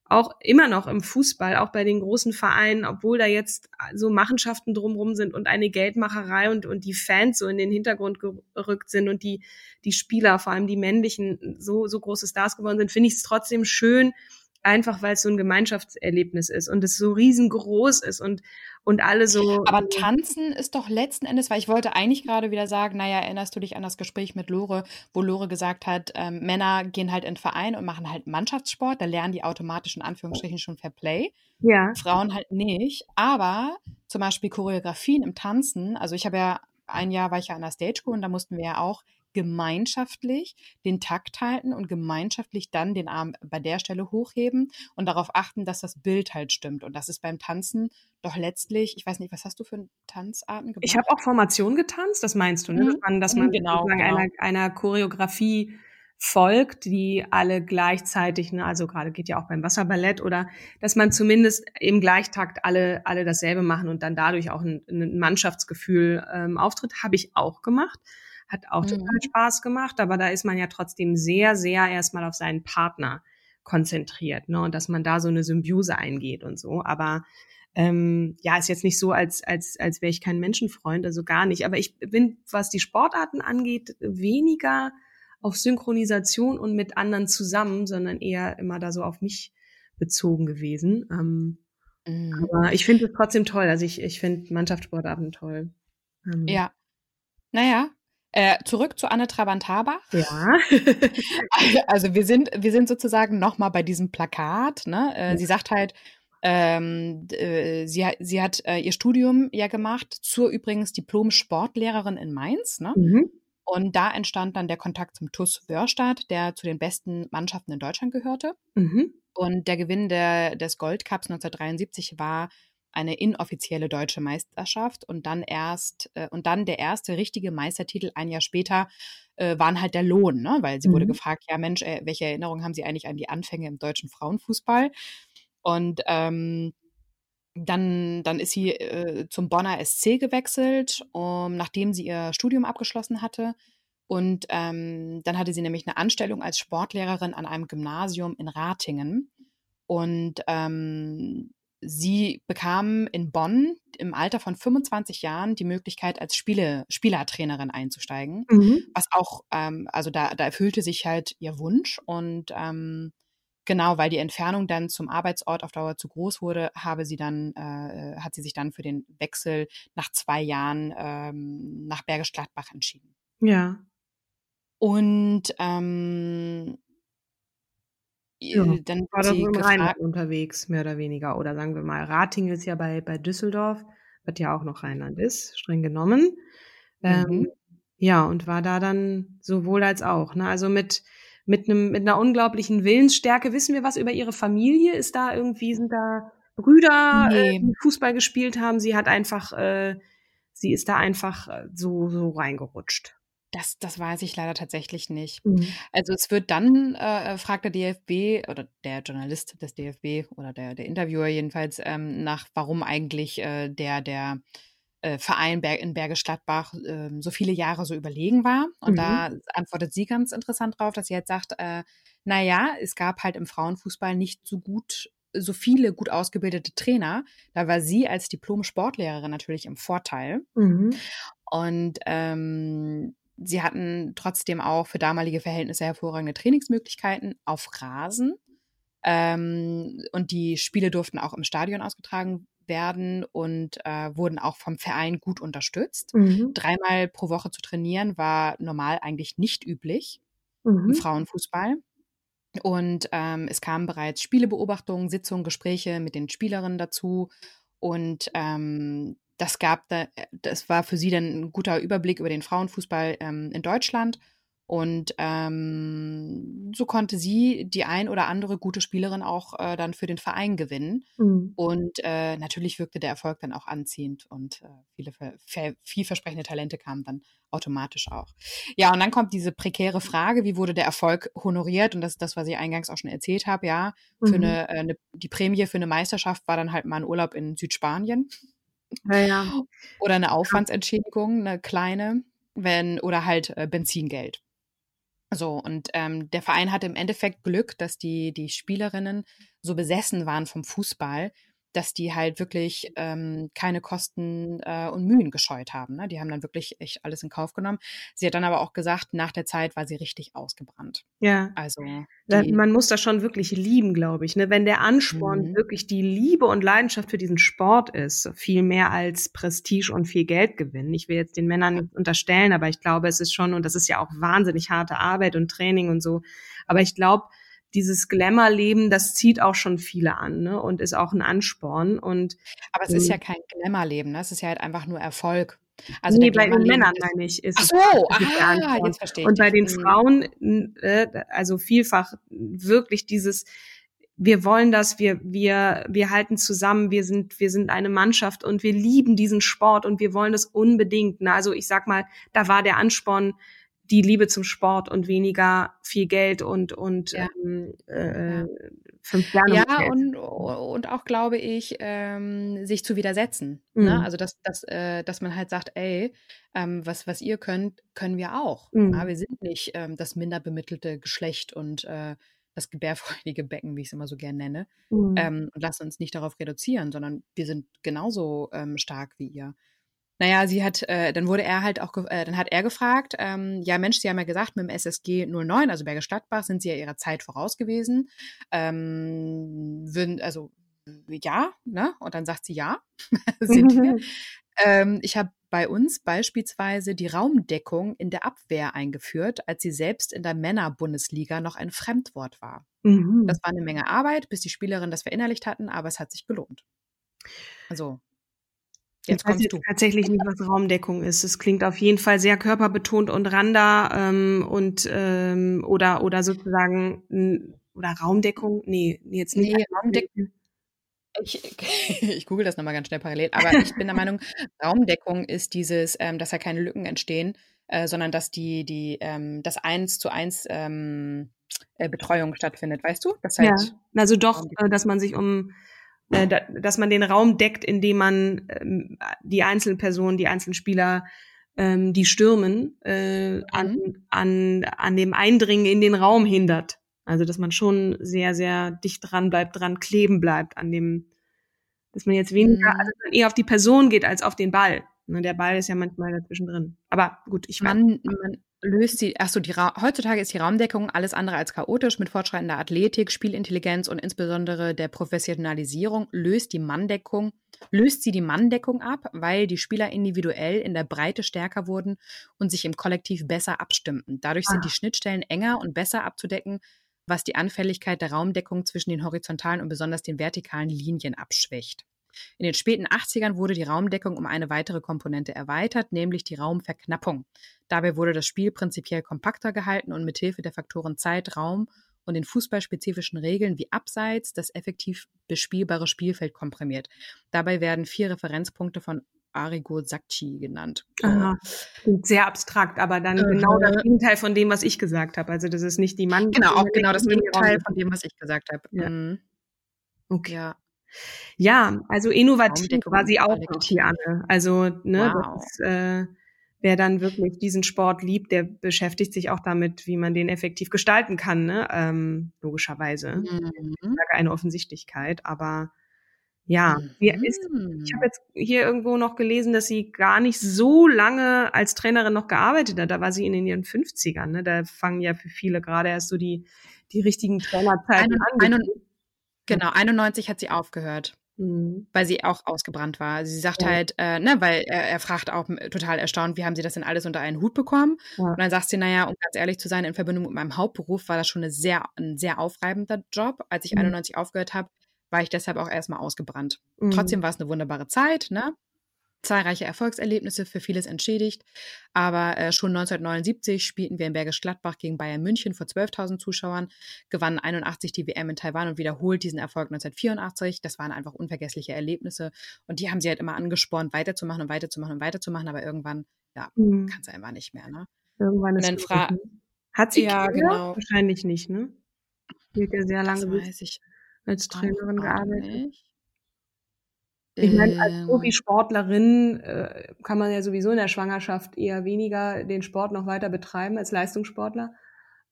auch immer noch im Fußball, auch bei den großen Vereinen, obwohl da jetzt so Machenschaften drumherum sind und eine Geldmacherei und, und die Fans so in den Hintergrund gerückt sind und die, die Spieler, vor allem die männlichen, so, so große Stars geworden sind, finde ich es trotzdem schön, einfach weil es so ein Gemeinschaftserlebnis ist und es so riesengroß ist und und alle so. Aber tanzen ist doch letzten Endes, weil ich wollte eigentlich gerade wieder sagen, naja, erinnerst du dich an das Gespräch mit Lore, wo Lore gesagt hat, ähm, Männer gehen halt in Verein und machen halt Mannschaftssport, da lernen die automatisch in Anführungsstrichen schon Fair Play. Ja. Frauen halt nicht. Aber zum Beispiel Choreografien im Tanzen, also ich habe ja ein Jahr war ich ja an der Stage School und da mussten wir ja auch gemeinschaftlich den Takt halten und gemeinschaftlich dann den Arm bei der Stelle hochheben und darauf achten, dass das Bild halt stimmt. Und das ist beim Tanzen doch letztlich, ich weiß nicht, was hast du für Tanzarten gemacht? Ich habe auch Formation getanzt, das meinst du, ne? Mhm. Dass man, dass man genau, genau. Einer, einer Choreografie folgt, die alle gleichzeitig, ne, also gerade geht ja auch beim Wasserballett oder dass man zumindest im Gleichtakt alle alle dasselbe machen und dann dadurch auch ein, ein Mannschaftsgefühl ähm, auftritt, habe ich auch gemacht. Hat auch mhm. total Spaß gemacht, aber da ist man ja trotzdem sehr, sehr erstmal auf seinen Partner konzentriert, ne? Und dass man da so eine Symbiose eingeht und so. Aber ähm, ja, ist jetzt nicht so, als, als, als wäre ich kein Menschenfreund, also gar nicht. Aber ich bin, was die Sportarten angeht, weniger auf Synchronisation und mit anderen zusammen, sondern eher immer da so auf mich bezogen gewesen. Ähm, mhm. Aber ich finde es trotzdem toll. Also ich, ich finde Mannschaftssportarten toll. Ähm, ja. Naja, äh, zurück zu Anne Trabant-Habach. Ja. also wir sind, wir sind sozusagen nochmal bei diesem Plakat. Ne? Äh, ja. Sie sagt halt, ähm, äh, sie, sie hat äh, ihr Studium ja gemacht zur übrigens Diplom-Sportlehrerin in Mainz. Ne? Mhm. Und da entstand dann der Kontakt zum TUS Wörstadt, der zu den besten Mannschaften in Deutschland gehörte. Mhm. Und der Gewinn der, des Goldcups 1973 war eine inoffizielle deutsche Meisterschaft und dann erst äh, und dann der erste richtige Meistertitel ein Jahr später äh, waren halt der Lohn, ne? weil sie mhm. wurde gefragt, ja Mensch, äh, welche Erinnerungen haben Sie eigentlich an die Anfänge im deutschen Frauenfußball? Und ähm, dann, dann ist sie äh, zum Bonner SC gewechselt, um, nachdem sie ihr Studium abgeschlossen hatte. Und ähm, dann hatte sie nämlich eine Anstellung als Sportlehrerin an einem Gymnasium in Ratingen. Und ähm, sie bekam in Bonn im Alter von 25 Jahren die Möglichkeit, als Spiele, Spielertrainerin einzusteigen. Mhm. Was auch, ähm, also da, da erfüllte sich halt ihr Wunsch und ähm, genau, weil die Entfernung dann zum Arbeitsort auf Dauer zu groß wurde, habe sie dann, äh, hat sie sich dann für den Wechsel nach zwei Jahren ähm, nach Bergisch Gladbach entschieden. Ja. Und ähm, ja, äh, dann war sie im Rheinland unterwegs, mehr oder weniger. Oder sagen wir mal, Ratingen ist ja bei, bei Düsseldorf, was ja auch noch Rheinland ist, streng genommen. Ähm, mhm. ja, und war da dann sowohl als auch. Ne? Also mit, mit, einem, mit einer unglaublichen Willensstärke. Wissen wir was über ihre Familie? Ist da irgendwie, sind da Brüder, nee. äh, die Fußball gespielt haben? Sie hat einfach, äh, sie ist da einfach äh, so, so reingerutscht. Das, das weiß ich leider tatsächlich nicht. Mhm. Also es wird dann, äh, fragt der DFB oder der Journalist des DFB oder der, der Interviewer jedenfalls ähm, nach, warum eigentlich äh, der, der äh, Verein Berg, in Bergisch Gladbach äh, so viele Jahre so überlegen war. Und mhm. da antwortet sie ganz interessant drauf, dass sie jetzt sagt, äh, naja, es gab halt im Frauenfußball nicht so gut so viele gut ausgebildete Trainer. Da war sie als Diplom-Sportlehrerin natürlich im Vorteil. Mhm. Und ähm, sie hatten trotzdem auch für damalige Verhältnisse hervorragende Trainingsmöglichkeiten auf Rasen. Ähm, und die Spiele durften auch im Stadion ausgetragen werden und äh, wurden auch vom Verein gut unterstützt. Mhm. Dreimal pro Woche zu trainieren war normal eigentlich nicht üblich Mhm. im Frauenfußball. Und ähm, es kamen bereits Spielebeobachtungen, Sitzungen, Gespräche mit den Spielerinnen dazu. Und ähm, das gab da, das war für sie dann ein guter Überblick über den Frauenfußball ähm, in Deutschland. Und ähm, so konnte sie die ein oder andere gute Spielerin auch äh, dann für den Verein gewinnen. Mhm. Und äh, natürlich wirkte der Erfolg dann auch anziehend und äh, viele ver- ver- vielversprechende Talente kamen dann automatisch auch. Ja, und dann kommt diese prekäre Frage, wie wurde der Erfolg honoriert? Und das ist das, was ich eingangs auch schon erzählt habe. Ja, für Mhm. eine, äh, eine, die Prämie für eine Meisterschaft war dann halt mal ein Urlaub in Südspanien Ja, ja. oder eine Aufwandsentschädigung, eine kleine, wenn, oder halt äh, Benzingeld. So, und ähm, der Verein hatte im Endeffekt Glück, dass die, die Spielerinnen so besessen waren vom Fußball, dass die halt wirklich ähm, keine Kosten äh, und Mühen gescheut haben. Ne? Die haben dann wirklich echt alles in Kauf genommen. Sie hat dann aber auch gesagt, nach der Zeit war sie richtig ausgebrannt. ja. Also die, Man muss das schon wirklich lieben, glaube ich. Ne? Wenn der Ansporn Mhm. wirklich die Liebe und Leidenschaft für diesen Sport ist, viel mehr als Prestige und viel Geld gewinnen. Ich will jetzt den Männern nicht unterstellen, aber ich glaube, es ist schon, und das ist ja auch wahnsinnig harte Arbeit und Training und so. Aber ich glaube, dieses Glamour-Leben, das zieht auch schon viele an ne? und ist auch ein Ansporn. Und aber es ist Mhm. ja kein Glamour-Leben, ne? es ist ja halt einfach nur Erfolg. Also nee, bei den Männern meine ich, ist Ach so, ah, Ansporn. jetzt verstehe ich. Und bei den Mhm. Frauen, äh, also vielfach wirklich dieses, wir wollen das, wir, wir, wir halten zusammen, wir sind, wir sind eine Mannschaft und wir lieben diesen Sport und wir wollen das unbedingt. Na, also ich sag mal, da war der Ansporn die Liebe zum Sport und weniger viel Geld und, und Ja. ähm, äh, fünf. Ja, und, und auch, glaube ich, ähm, sich zu widersetzen. Mhm. Ne? Also, dass, dass, äh, dass man halt sagt, ey, ähm, was, was ihr könnt, können wir auch. Mhm. Ja, wir sind nicht ähm, das minder bemittelte Geschlecht und äh, das gebärfreudige Becken, wie ich es immer so gern nenne. Mhm. Ähm, und lassen uns nicht darauf reduzieren, sondern wir sind genauso ähm, stark wie ihr. Naja, sie hat, äh, dann wurde er halt auch, äh, dann hat er gefragt, ähm, ja Mensch, Sie haben ja gesagt, mit dem SSG 09, also Bergisch Gladbach, sind Sie ja Ihrer Zeit voraus gewesen. Ähm, würden, also ja, ne? Und dann sagt sie ja, sind wir. Ähm, ich habe bei uns beispielsweise die Raumdeckung in der Abwehr eingeführt, als sie selbst in der Männerbundesliga noch ein Fremdwort war. Mhm. Das war eine Menge Arbeit, bis die Spielerinnen das verinnerlicht hatten, aber es hat sich gelohnt. Also, jetzt ich weiß kommst jetzt du. tatsächlich nicht, was Raumdeckung ist. Es klingt auf jeden Fall sehr körperbetont und randa ähm, und ähm, oder oder sozusagen oder Raumdeckung. Nee, jetzt nicht. Nee, Raumdeckung. Ich, ich google das nochmal ganz schnell parallel, aber ich bin der Meinung, Raumdeckung ist dieses, ähm, dass ja keine Lücken entstehen, äh, sondern dass die, die, ähm, das eins zu eins ähm, äh, Betreuung stattfindet, weißt du? Das Ja, halt, also doch, äh, dass man sich um äh, da, dass man den Raum deckt, indem man ähm, die einzelnen Personen, die einzelnen Spieler, ähm, die stürmen, äh, an, an, an dem Eindringen in den Raum hindert. Also dass man schon sehr, sehr dicht dran bleibt, dran kleben bleibt an dem, dass man jetzt weniger, Mhm. also dass man eher auf die Person geht als auf den Ball. Ne, der Ball ist ja manchmal dazwischen drin. Aber gut, ich weiß. man, man löst die, ach so, die Ra heutzutage ist die Raumdeckung alles andere als chaotisch. Mit fortschreitender Athletik, Spielintelligenz und insbesondere der Professionalisierung löst die Manndeckung, löst sie die Manndeckung ab, weil die Spieler individuell in der Breite stärker wurden und sich im Kollektiv besser abstimmten. Dadurch sind Ah. die Schnittstellen enger und besser abzudecken, was die Anfälligkeit der Raumdeckung zwischen den horizontalen und besonders den vertikalen Linien abschwächt. In den späten 80ern wurde die Raumdeckung um eine weitere Komponente erweitert, nämlich die Raumverknappung. Dabei wurde das Spiel prinzipiell kompakter gehalten und mithilfe der Faktoren Zeit, Raum und den fußballspezifischen Regeln wie Abseits das effektiv bespielbare Spielfeld komprimiert. Dabei werden vier Referenzpunkte von Arrigo Sacchi genannt. Aha. Sehr abstrakt, aber dann genau das Gegenteil von dem, was ich gesagt habe. Also das ist nicht die Mann. Genau, auch genau das Gegenteil von dem, was ich gesagt habe. Ja. Mhm. Okay. Ja. Ja, also innovativ war sie auch Anne. Also, ne, Wow. das ist, äh, wer dann wirklich diesen Sport liebt, der beschäftigt sich auch damit, wie man den effektiv gestalten kann, ne? Ähm, logischerweise. Mhm. Ich sage eine Offensichtlichkeit, aber ja, mhm. ist, ich habe jetzt hier irgendwo noch gelesen, dass sie gar nicht so lange als Trainerin noch gearbeitet hat. Da war sie in ihren 50ern. Ne? Da fangen ja für viele gerade erst so die, die richtigen Trainerzeiten an. Genau, 91 hat sie aufgehört. Mhm. Weil sie auch ausgebrannt war. Sie sagt ja. halt, äh, ne, weil er, er, fragt auch total erstaunt, wie haben sie das denn alles unter einen Hut bekommen? Ja. Und dann sagt sie, naja, um ganz ehrlich zu sein, in Verbindung mit meinem Hauptberuf war das schon eine sehr, ein sehr aufreibender Job. Als ich mhm. 91 aufgehört habe, war ich deshalb auch erstmal ausgebrannt. Mhm. Trotzdem war es eine wunderbare Zeit, ne? Zahlreiche Erfolgserlebnisse, für vieles entschädigt. Aber äh, schon 1979 spielten wir in Bergisch Gladbach gegen Bayern München vor 12.000 Zuschauern, gewannen 81 die WM in Taiwan und wiederholt diesen Erfolg 1984. Das waren einfach unvergessliche Erlebnisse. Und die haben sie halt immer angespornt, weiterzumachen und weiterzumachen und weiterzumachen. Aber irgendwann, ja, mhm. kann es einfach nicht mehr, ne? Irgendwann ist es. Hat sie ja, Kinder? genau. Wahrscheinlich nicht, ne? Spielt ja sehr lange. Das weiß ich als Trainerin gearbeitet? Ich meine, als ähm. Profisportlerin äh, kann man ja sowieso in der Schwangerschaft eher weniger den Sport noch weiter betreiben als Leistungssportler.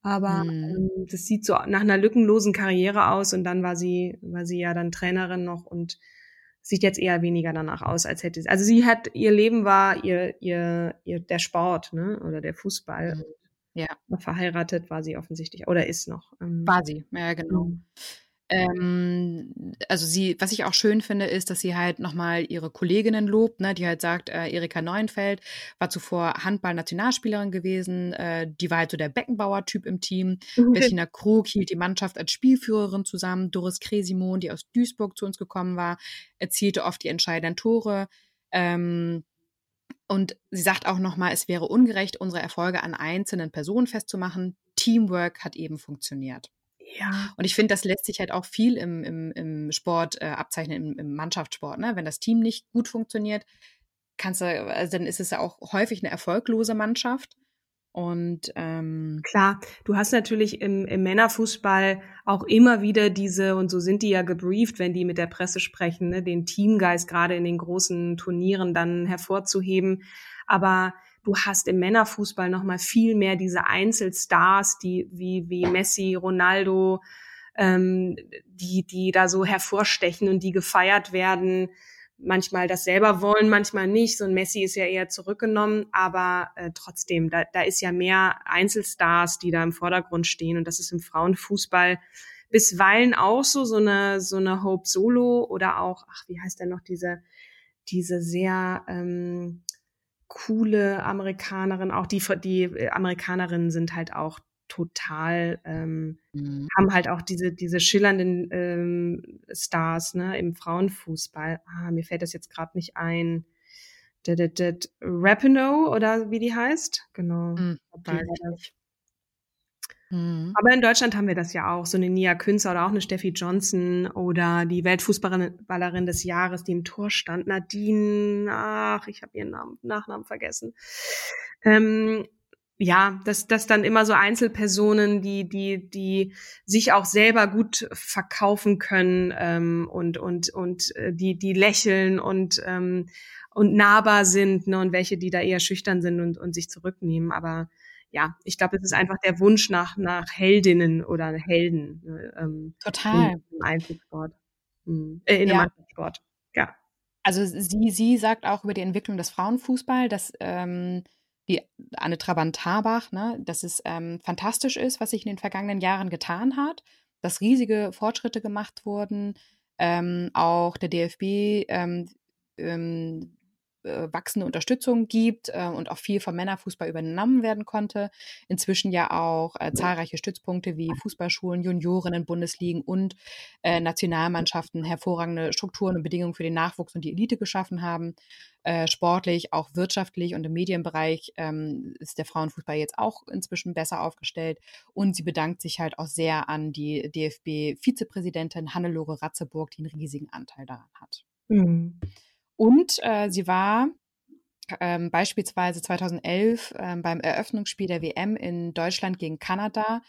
Aber hm. ähm, das sieht so nach einer lückenlosen Karriere aus und dann war sie, war sie ja dann Trainerin noch und sieht jetzt eher weniger danach aus, als hätte sie. Also sie hat, ihr Leben war ihr, ihr, ihr der Sport, ne? Oder der Fußball. Hm. Ja. Verheiratet war sie offensichtlich. Oder ist noch. Ähm, war sie, ja, genau. Mhm. Ähm, also sie, was ich auch schön finde, ist, dass sie halt nochmal ihre Kolleginnen lobt, ne, die halt sagt, äh, Erika Neuenfeld war zuvor Handball-Nationalspielerin gewesen, äh, die war halt so der Beckenbauer-Typ im Team. Mhm. Bettina Krug hielt die Mannschaft als Spielführerin zusammen. Doris Kresimon, die aus Duisburg zu uns gekommen war, erzielte oft die entscheidenden Tore. Ähm, und sie sagt auch nochmal, es wäre ungerecht, unsere Erfolge an einzelnen Personen festzumachen. Teamwork hat eben funktioniert. Ja. Und ich finde, das lässt sich halt auch viel im, im, im Sport äh, abzeichnen, im, im Mannschaftssport. Ne? Wenn das Team nicht gut funktioniert, kannst du, also dann ist es ja auch häufig eine erfolglose Mannschaft. Und ähm, klar, du hast natürlich im, im Männerfußball auch immer wieder diese, und so sind die ja gebrieft, wenn die mit der Presse sprechen, ne, den Teamgeist gerade in den großen Turnieren dann hervorzuheben. Aber du hast im Männerfußball noch mal viel mehr diese Einzelstars, die wie wie Messi, Ronaldo, ähm, die die da so hervorstechen und die gefeiert werden. Manchmal das selber wollen, manchmal nicht. So ein Messi ist ja eher zurückgenommen, aber äh, trotzdem, da, da ist ja mehr Einzelstars, die da im Vordergrund stehen. Und das ist im Frauenfußball bisweilen auch so, so eine, so eine Hope Solo oder auch, ach, wie heißt denn noch diese, diese sehr, ähm, coole Amerikanerin, auch die, die äh, Amerikanerinnen sind halt auch total, ähm, mhm. haben halt auch diese, diese schillernden ähm, Stars ne, im Frauenfußball. Ah, mir fällt das jetzt gerade nicht ein. Rapinoe oder wie die heißt. Genau. Mhm, Mhm. Aber in Deutschland haben wir das ja auch. So eine Nia Künzer oder auch eine Steffi Johnson oder die Weltfußballerin des Jahres, die im Tor stand, Nadine, ach, ich habe ihren Namen, Nachnamen vergessen. Ähm, ja, das, das dann immer so Einzelpersonen, die, die, die sich auch selber gut verkaufen können ähm, und, und, und äh, die, die lächeln und, ähm, und nahbar sind, ne, und welche, die da eher schüchtern sind und, und sich zurücknehmen. Aber ja, ich glaube, es ist einfach der Wunsch nach, nach Heldinnen oder Helden. Ne, ähm, Total. Im Einzelsport. Hm, äh, in ja. Mannschaftssport. Ja. Also sie, sie sagt auch über die Entwicklung des Frauenfußball, dass ähm, die Anne Trabant-Habach, ne, dass es ähm, fantastisch ist, was sich in den vergangenen Jahren getan hat, dass riesige Fortschritte gemacht wurden. Ähm, auch der DFB ähm, ähm, äh, wachsende Unterstützung gibt äh, und auch viel vom Männerfußball übernommen werden konnte. Inzwischen ja auch äh, zahlreiche Stützpunkte wie Fußballschulen, Juniorinnen, Bundesligen und äh, Nationalmannschaften hervorragende Strukturen und Bedingungen für den Nachwuchs und die Elite geschaffen haben. Äh, sportlich, auch wirtschaftlich und im Medienbereich ähm, ist der Frauenfußball jetzt auch inzwischen besser aufgestellt. Und sie bedankt sich halt auch sehr an die DFB-Vizepräsidentin Hannelore Ratzeburg, die einen riesigen Anteil daran hat. Mhm. Und äh, sie war ähm, beispielsweise 2011 ähm, beim Eröffnungsspiel der WM in Deutschland gegen Kanada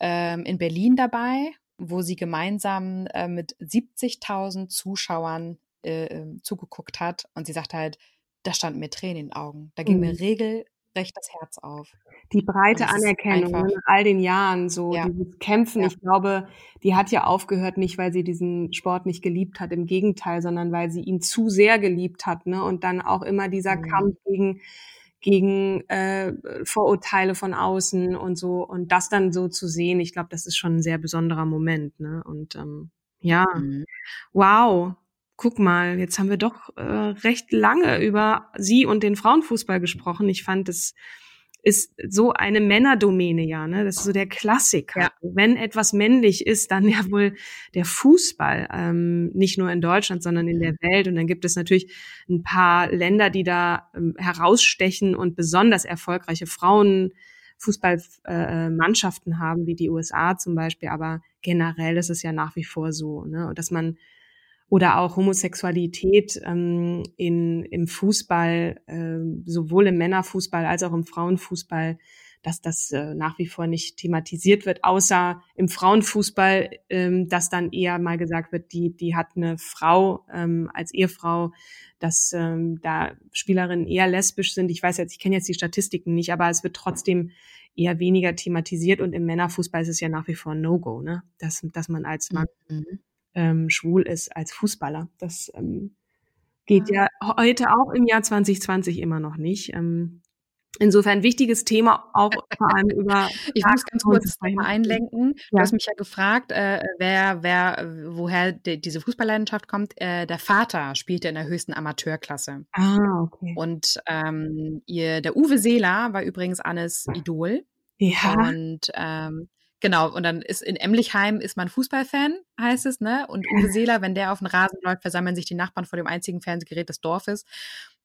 ähm, in Berlin dabei, wo sie gemeinsam äh, mit 70.000 Zuschauern äh, ähm, zugeguckt hat. Und sie sagt halt, da standen mir Tränen in den Augen. Da ging Mhm. mir regelrecht das Herz auf. die breite Anerkennung einfach- ne, nach all den Jahren, so Ja. dieses Kämpfen. Ja. Ich glaube, die hat ja aufgehört, nicht weil sie diesen Sport nicht geliebt hat, im Gegenteil, sondern weil sie ihn zu sehr geliebt hat, ne? Und dann auch immer dieser Mhm. Kampf gegen gegen äh, Vorurteile von außen und so und das dann so zu sehen, ich glaube, das ist schon ein sehr besonderer Moment, ne? Und ähm, ja, Mhm. wow. Guck mal, jetzt haben wir doch äh, recht lange über sie und den Frauenfußball gesprochen. Ich fand, es ist so eine Männerdomäne, ja, ne? Das ist so der Klassiker. Ja. Wenn etwas männlich ist, dann ja wohl der Fußball, ähm, nicht nur in Deutschland, sondern in der Welt. Und dann gibt es natürlich ein paar Länder, die da ähm, herausstechen und besonders erfolgreiche Frauenfußballmannschaften äh, haben, wie die USA zum Beispiel. Aber generell ist es ja nach wie vor so, ne? dass man oder auch Homosexualität ähm, in, im Fußball, ähm, sowohl im Männerfußball als auch im Frauenfußball, dass das äh, nach wie vor nicht thematisiert wird, außer im Frauenfußball, ähm, dass dann eher mal gesagt wird, die, die hat eine Frau ähm, als Ehefrau, dass ähm, da Spielerinnen eher lesbisch sind. Ich weiß jetzt, ich kenne jetzt die Statistiken nicht, aber es wird trotzdem eher weniger thematisiert und im Männerfußball ist es ja nach wie vor ein No-Go, ne? Dass, dass man als Mann Mhm. Ähm, schwul ist als Fußballer. Das ähm, geht ja heute auch im Jahr 2020 immer noch nicht. Ähm, insofern wichtiges Thema, auch vor allem über Ich muss ganz kurz nochmal einlenken. Du Ja. hast mich ja gefragt, äh, wer, wer, woher die, diese Fußballleidenschaft kommt. Äh, der Vater spielte in der höchsten Amateurklasse. Ah, okay. Und ähm, ihr, der Uwe Seeler war übrigens Annes Idol. Ja, Und ähm, genau, und dann ist in Emlichheim ist man Fußballfan, heißt es, ne? Und Uwe Seeler, wenn der auf den Rasen läuft, versammeln sich die Nachbarn vor dem einzigen Fernsehgerät des Dorfes.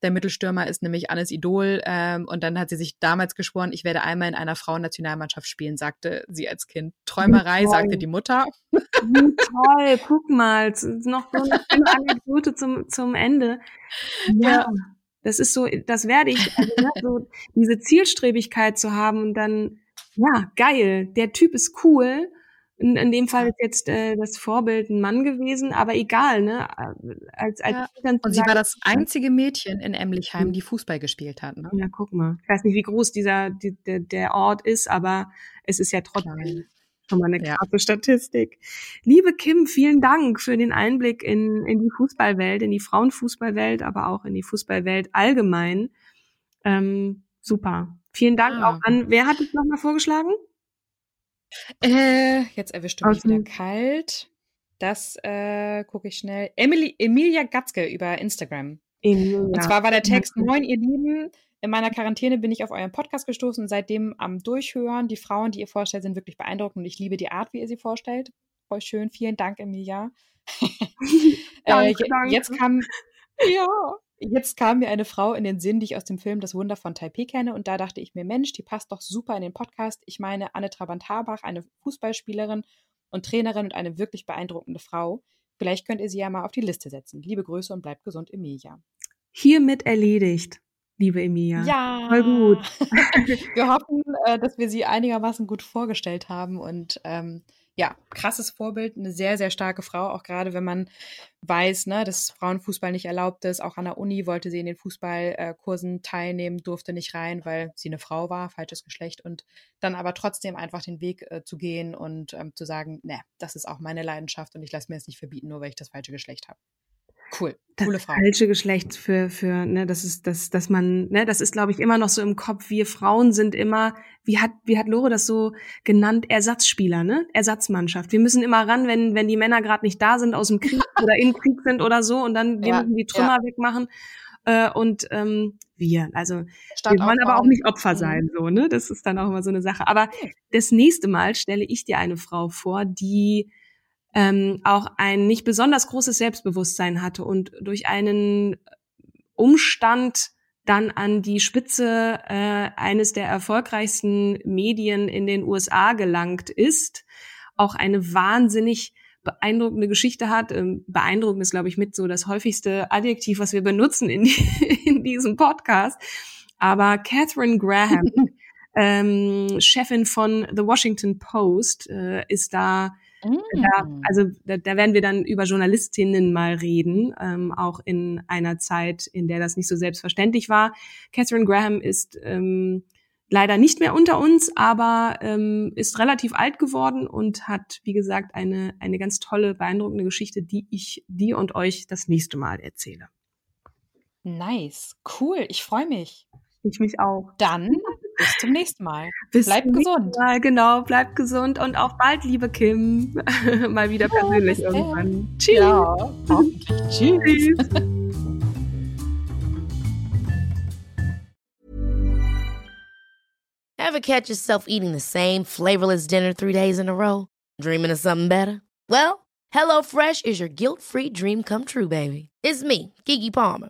Der Mittelstürmer ist nämlich Annes Idol. Ähm, und dann hat sie sich damals geschworen, ich werde einmal in einer Frauennationalmannschaft spielen, sagte sie als Kind. Träumerei, sagte die Mutter. wie toll. Guck mal, noch so eine Anekdote zum, zum Ende. Ja. Ja. Das ist so, das werde ich, also, ne, so diese Zielstrebigkeit zu haben und dann, ja, geil, der Typ ist cool. In, in dem Fall ist jetzt äh, das Vorbild ein Mann gewesen, aber egal, ne? Als, als Ja. Und sie war das einzige Mädchen in Emlichheim, die Fußball gespielt hat. Ne? Ja, guck mal. Ich weiß nicht, wie groß dieser die, der, der Ort ist, aber es ist ja trotzdem Klein. schon mal eine Ja. krasse Statistik. Liebe Kim, vielen Dank für den Einblick in, in die Fußballwelt, in die Frauenfußballwelt, aber auch in die Fußballwelt allgemein. Ähm, super. Vielen Dank Ah. auch an, wer hat es nochmal vorgeschlagen? Äh, jetzt erwischt du mich Aus wieder kalt. Das äh, gucke ich schnell. Emily, Emilia Gatzke über Instagram. Emilia. Und zwar war der Text, moin ihr Lieben, in meiner Quarantäne bin ich auf euren Podcast gestoßen und seitdem am Durchhören. Die Frauen, die ihr vorstellt, sind wirklich beeindruckend und ich liebe die Art, wie ihr sie vorstellt. Voll schön. Vielen Dank, Emilia. äh, Danke, je- danke. Jetzt kam, ja, jetzt kam mir eine Frau in den Sinn, die ich aus dem Film Das Wunder von Taipei kenne und da dachte ich mir, Mensch, die passt doch super in den Podcast. Ich meine, Anne Trabant-Habach, eine Fußballspielerin und Trainerin und eine wirklich beeindruckende Frau. Vielleicht könnt ihr sie ja mal auf die Liste setzen. Liebe Grüße und bleibt gesund, Emilia. Hiermit erledigt, liebe Emilia. Ja. Voll gut. wir hoffen, äh, dass wir sie einigermaßen gut vorgestellt haben und ähm, ja, krasses Vorbild, eine sehr, sehr starke Frau, auch gerade wenn man weiß, ne, dass Frauenfußball nicht erlaubt ist. Auch an der Uni wollte sie in den Fußballkursen teilnehmen, durfte nicht rein, weil sie eine Frau war, falsches Geschlecht und dann aber trotzdem einfach den Weg äh, zu gehen und ähm, zu sagen, ne, das ist auch meine Leidenschaft und ich lasse mir es nicht verbieten, nur weil ich das falsche Geschlecht habe. Cool, das coole Frau. falsche Geschlecht für für ne das ist das dass man ne das ist glaube ich immer noch so im Kopf. Wir Frauen sind immer wie hat wie hat Lore das so genannt? Ersatzspieler ne? Ersatzmannschaft. Wir müssen immer ran wenn wenn die Männer gerade nicht da sind aus dem Krieg oder im Krieg sind oder so und dann wir Ja, müssen die Trümmer wegmachen. Äh, und ähm, wir also wir wollen aber auch nicht Opfer sein so ne? Das ist dann auch immer so eine Sache. Aber das nächste Mal stelle ich dir eine Frau vor die ähm, auch ein nicht besonders großes Selbstbewusstsein hatte und durch einen Umstand dann an die Spitze äh, eines der erfolgreichsten Medien in den USA gelangt ist, auch eine wahnsinnig beeindruckende Geschichte hat. Ähm, beeindruckend ist, glaube ich, mit so das häufigste Adjektiv, was wir benutzen in, in diesem Podcast. Aber Catherine Graham, ähm, Chefin von The Washington Post, äh, ist da. Da, also da, da werden wir dann über Journalistinnen mal reden, ähm, auch in einer Zeit, in der das nicht so selbstverständlich war. Catherine Graham ist ähm, leider nicht mehr unter uns, aber ähm, ist relativ alt geworden und hat, wie gesagt, eine, eine ganz tolle, beeindruckende Geschichte, die ich dir und euch das nächste Mal erzähle. Nice, cool, ich freue mich. Ich mich auch. Dann bis zum nächsten Mal. Bis bleib gesund. Mal, genau, bleib gesund und auch bald, liebe Kim, mal wieder ja, persönlich irgendwann. Tschüss. Ja, Tschüss. Ever catch yourself eating the same flavorless dinner three days in a row? Dreaming of something better? Well, HelloFresh is your guilt-free dream come true, baby. It's me, Kiki Palmer.